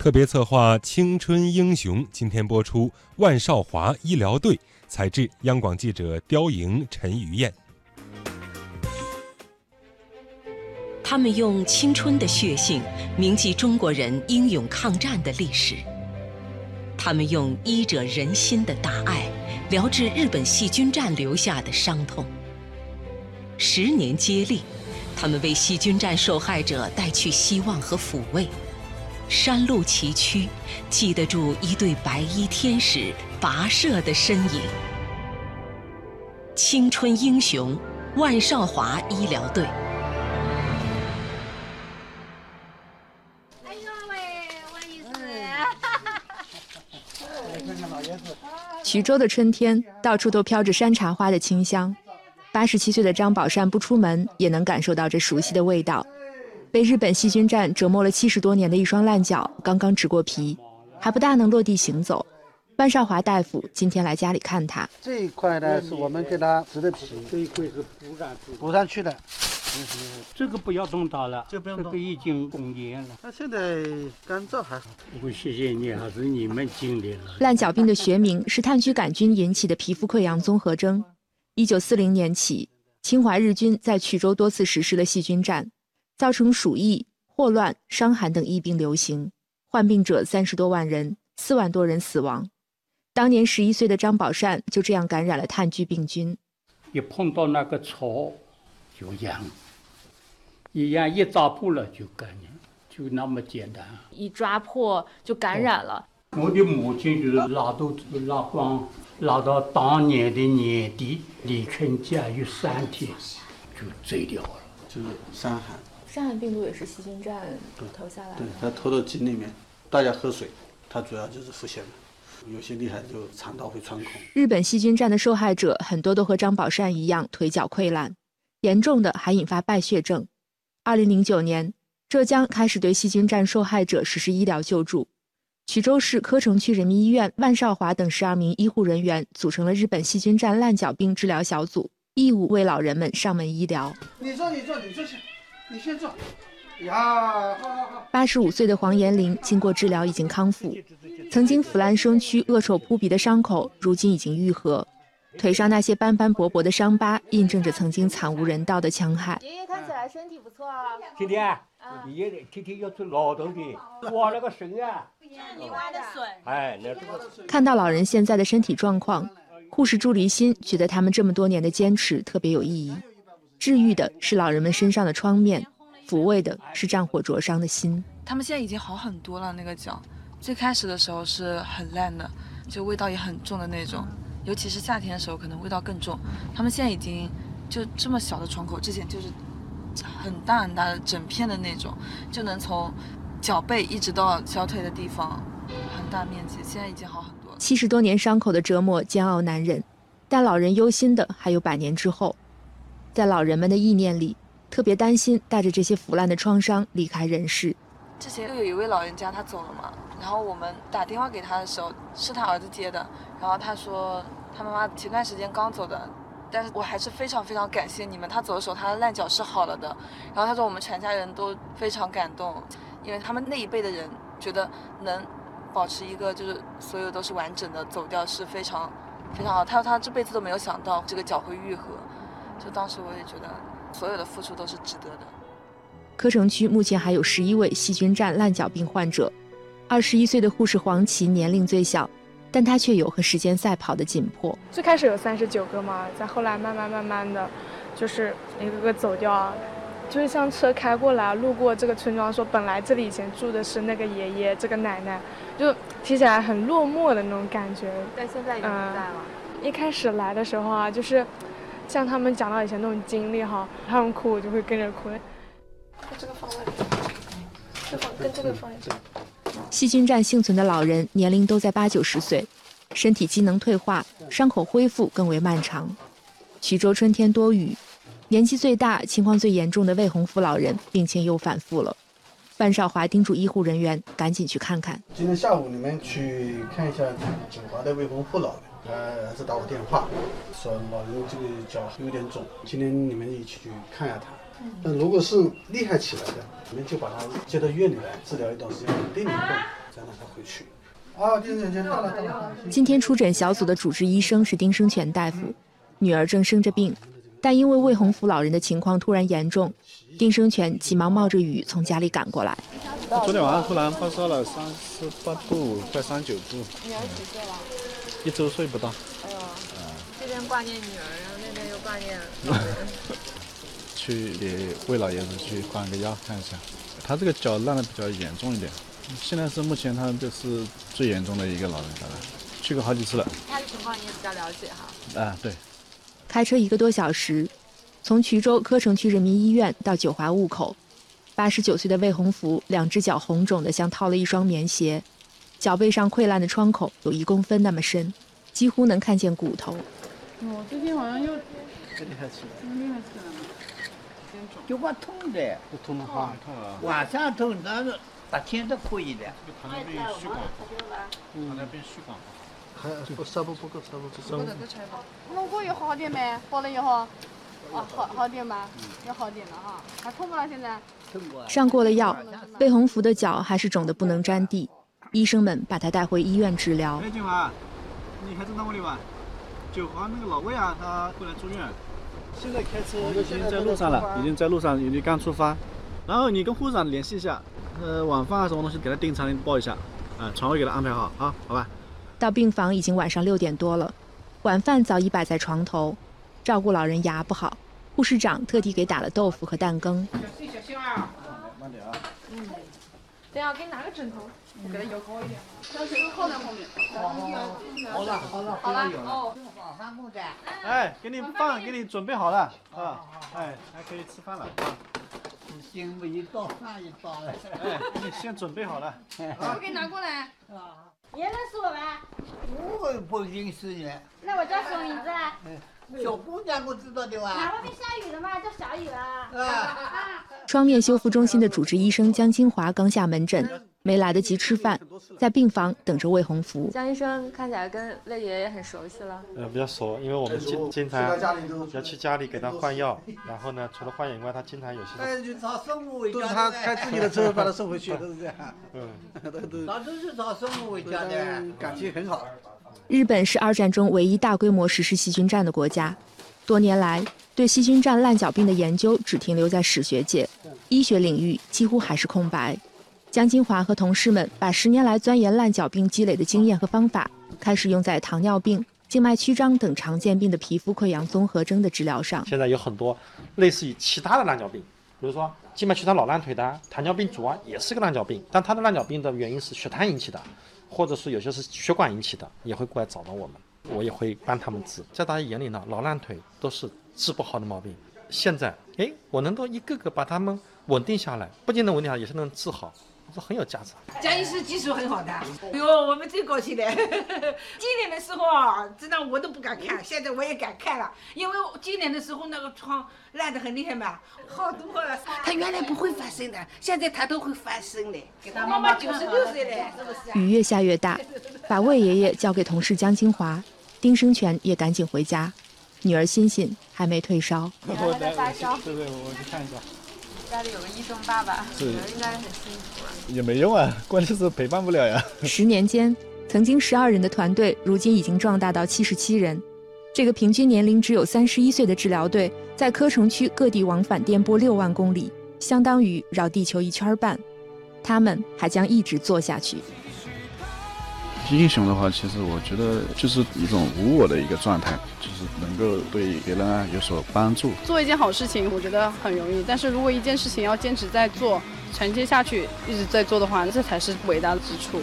特别策划《青春英雄》今天播出，万少华医疗队采制，央广记者刁莹、陈于燕。他们用青春的血性铭记中国人英勇抗战的历史，他们用医者仁心的大爱疗治日本细菌战留下的伤痛。十年接力，他们为细菌战受害者带去希望和抚慰。山路崎岖，记得住一对白衣天使跋涉的身影。青春英雄，万少华医疗队。哎呦喂，万医师衢州的春天，到处都飘着山茶花的清香。八十七岁的张宝善不出门也能感受到这熟悉的味道。被日本细菌战折磨了七十多年的一双烂脚，刚刚植过皮，还不大能落地行走。万少华大夫今天来家里看他。这一块呢，是我们给他植的皮，这一块是补上去，补上去的。这个不要动刀了，这个已经攻坚了。那现在干燥还好。我谢谢你，还是你们尽力了。烂脚病的学名是炭疽杆菌引起的皮肤溃疡综合征。一九四零年起，侵华日军在衢州多次实施了细菌战，造成鼠疫、霍乱、伤寒等疫病流行，患病者三十多万人，四万多人死亡。当年十一岁的张宝善就这样感染了炭疽病菌。一碰到那个草。就痒，一痒一抓破了就感染，就那么简单。一抓破就感染了。我的母亲就是拉肚子拉光，拉到当年的年底，离开家有三天，就醉掉了。就是伤寒。伤寒病毒也是细菌战投下来的。对，它投到井里面，大家喝水，它主要就是腹泻嘛。有些厉害就肠道会穿孔。日本细菌战的受害者很多都和张宝善一样，腿脚溃烂。严重的还引发败血症。二零零九年，浙江开始对细菌战受害者实施医疗救助。衢州市柯城区人民医院万少华等十二名医护人员组成了日本细菌战烂脚病治疗小组，义务为老人们上门医疗。你坐，你坐，你坐下，你先坐。呀，八十五岁的黄延龄经过治疗已经康复，曾经腐烂生蛆、恶臭扑鼻的伤口，如今已经愈合。腿上那些斑斑驳驳的伤疤，印证着曾经惨无人道的戕害。爷爷看起来身体不错啊。天天，爷爷天天要做劳动的，挖那个笋啊。你挖的笋。哎，那这个。看到老人现在的身体状况，护士朱离心觉得他们这么多年的坚持特别有意义。治愈的是老人们身上的疮面，抚慰的是战火灼伤的心。他们现在已经好很多了，那个脚，最开始的时候是很烂的，就味道也很重的那种。尤其是夏天的时候，可能味道更重。他们现在已经就这么小的窗口，之前就是很大很大的整片的那种，就能从脚背一直到小腿的地方，很大面积。现在已经好很多。七十多年伤口的折磨煎熬难忍，但老人忧心的还有百年之后。在老人们的意念里，特别担心带着这些腐烂的创伤离开人世。之前又有一位老人家他走了嘛，然后我们打电话给他的时候，是他儿子接的。然后他说，他妈妈前段时间刚走的，但是我还是非常非常感谢你们。他走的时候，他的烂脚是好了的。然后他说，我们全家人都非常感动，因为他们那一辈的人觉得能保持一个就是所有都是完整的走掉是非常非常好。他说他这辈子都没有想到这个脚会愈合，就当时我也觉得所有的付出都是值得的。柯城区目前还有十一位细菌战烂脚病患者，二十一岁的护士黄琦年龄最小。但她却有和时间赛跑的紧迫。最开始有三十九个嘛，再后来慢慢慢慢的，就是一个个走掉啊。就是像车开过来，路过这个村庄，说本来这里以前住的是那个爷爷，这个奶奶，就听起来很落寞的那种感觉。但现在已经不在了。一开始来的时候啊，就是像他们讲到以前那种经历哈，他们哭我就会跟着哭。这个放在这放跟这个放一起。细菌战幸存的老人年龄都在八九十岁，身体机能退化，伤口恢复更为漫长。衢州春天多雨，年纪最大、情况最严重的魏洪福老人病情又反复了。范少华叮嘱医护人员赶紧去看看。今天下午你们去看一下锦华的未婚夫老人，他儿子打我电话，说老人这个脚有点肿，今天你们一起去看一下他。那如果是厉害起来的，你们就把他接到院里来治疗一段时间，稳定以后再再让他回去。哦，丁生全到了，到了。今天出诊小组的主治医生是丁生全大夫，女儿正生着病，但因为魏洪福老人的情况突然严重，丁生全急忙冒着雨从家里赶过来。昨天晚上突然发烧了，三十八度，快三十九度。女儿几岁了？一周岁不到。哎呦，这边挂念女儿，然后那边又挂念老人。去给魏老爷子去换个药看一下，他这个脚烂的比较严重一点，现在是目前他就是最严重的一个老人家了，去过好几次了。他的情况你也比较了解哈。啊，对。开车一个多小时，从衢州柯城区人民医院到九华雾口，八十九岁的魏洪福两只脚红肿的像套了一双棉鞋，脚背上溃烂的创口有一公分那么深，几乎能看见骨头。哦，最近好像又这里还吃，厉害起来了。就怕痛的，不痛的话痛啊。晚上痛，但是白天都可以的。糖尿病血管不好，糖尿病血管不好。还不烧不不够，纱布不够。弄过有好点没？好了以后，啊，好好点吧，要好点了哈。还痛不了现在？上过了药，魏洪福的脚还是肿得不能沾地，医生们把他带回医院治疗。哎，金华，你还在那里吧？九华那个老魏啊，他过来住院。现在开车已经在路上了，已经在路上，已经刚出发。然后你跟护士长联系一下，呃，晚饭啊什么东西给他订餐报一下，啊，床位给他安排好啊，好吧。到病房已经晚上六点多了，晚饭早已摆在床头。照顾老人牙不好，护士长特地给打了豆腐和蛋羹。小心小心啊！慢点啊。嗯。等下给你拿个枕头，我给他摇高一点。小心靠在后面。好了好了好了哦。晚饭木的。哎，给你饭给你准备好了啊，哎，还可以吃饭了啊。心不一道饭一道了。哎，给你先准备好了。我给你拿过来。啊。你认识我吧？我不认识你。那我叫什么名字啊？小姑娘我知道的哇。那外面下雨了嘛，叫小雨啊。啊。创面修复中心的主治医生江金华刚下门诊，没来得及吃饭，在病房等着魏洪福。江医生看起来跟魏爷爷很熟悉了。呃，比较熟，因为我们经经常要去家里给他换药，然后呢，除了换药以外，他经常有些。哎，就找生物回家。都是他开自己的车把他送回去，都是这样。嗯，都都。是找生物回家的，感情很好。日本是二战中唯一大规模实施细菌战的国家，多年来对细菌战烂脚病的研究只停留在史学界，医学领域几乎还是空白。江金华和同事们把十年来钻研烂脚病积累的经验和方法，开始用在糖尿病、静脉曲张等常见病的皮肤溃疡综合征的治疗上。现在有很多类似于其他的烂脚病，比如说静脉曲张老烂腿的糖尿病足啊，也是个烂脚病，但它的烂脚病的原因是血糖引起的。或者是有些是血管引起的，也会过来找到我们，我也会帮他们治。在大家眼里呢，老烂腿都是治不好的毛病。现在，哎，我能够一个个把他们稳定下来，不仅能稳定下来，也是能治好，这很有价值。江医师技术很好的，哎呦，我们最高兴的。今年的时候啊，真的我都不敢看，现在我也敢看了，因为今年的时候那个疮烂得很厉害嘛，好多了。他原来不会翻身的，现在他都会翻身的。他妈妈九十六岁了，是不是？雨越下越大，把魏爷爷交给同事江清华，丁生全也赶紧回家。女儿欣欣还没退烧，我在发烧。对对，我去看一下。家里有个医生爸爸，应该很幸福啊。也没用啊，关键是陪伴不了呀。十年间，曾经十二人的团队，如今已经壮大到七十七人。这个平均年龄只有三十一岁的治疗队，在柯城区各地往返颠簸六万公里，相当于绕地球一圈半。他们还将一直做下去。英雄的话，其实我觉得就是一种无我的一个状态，就是能够对别人啊有所帮助。做一件好事情，我觉得很容易，但是如果一件事情要坚持在做，承接下去，一直在做的话，这才是伟大的之处。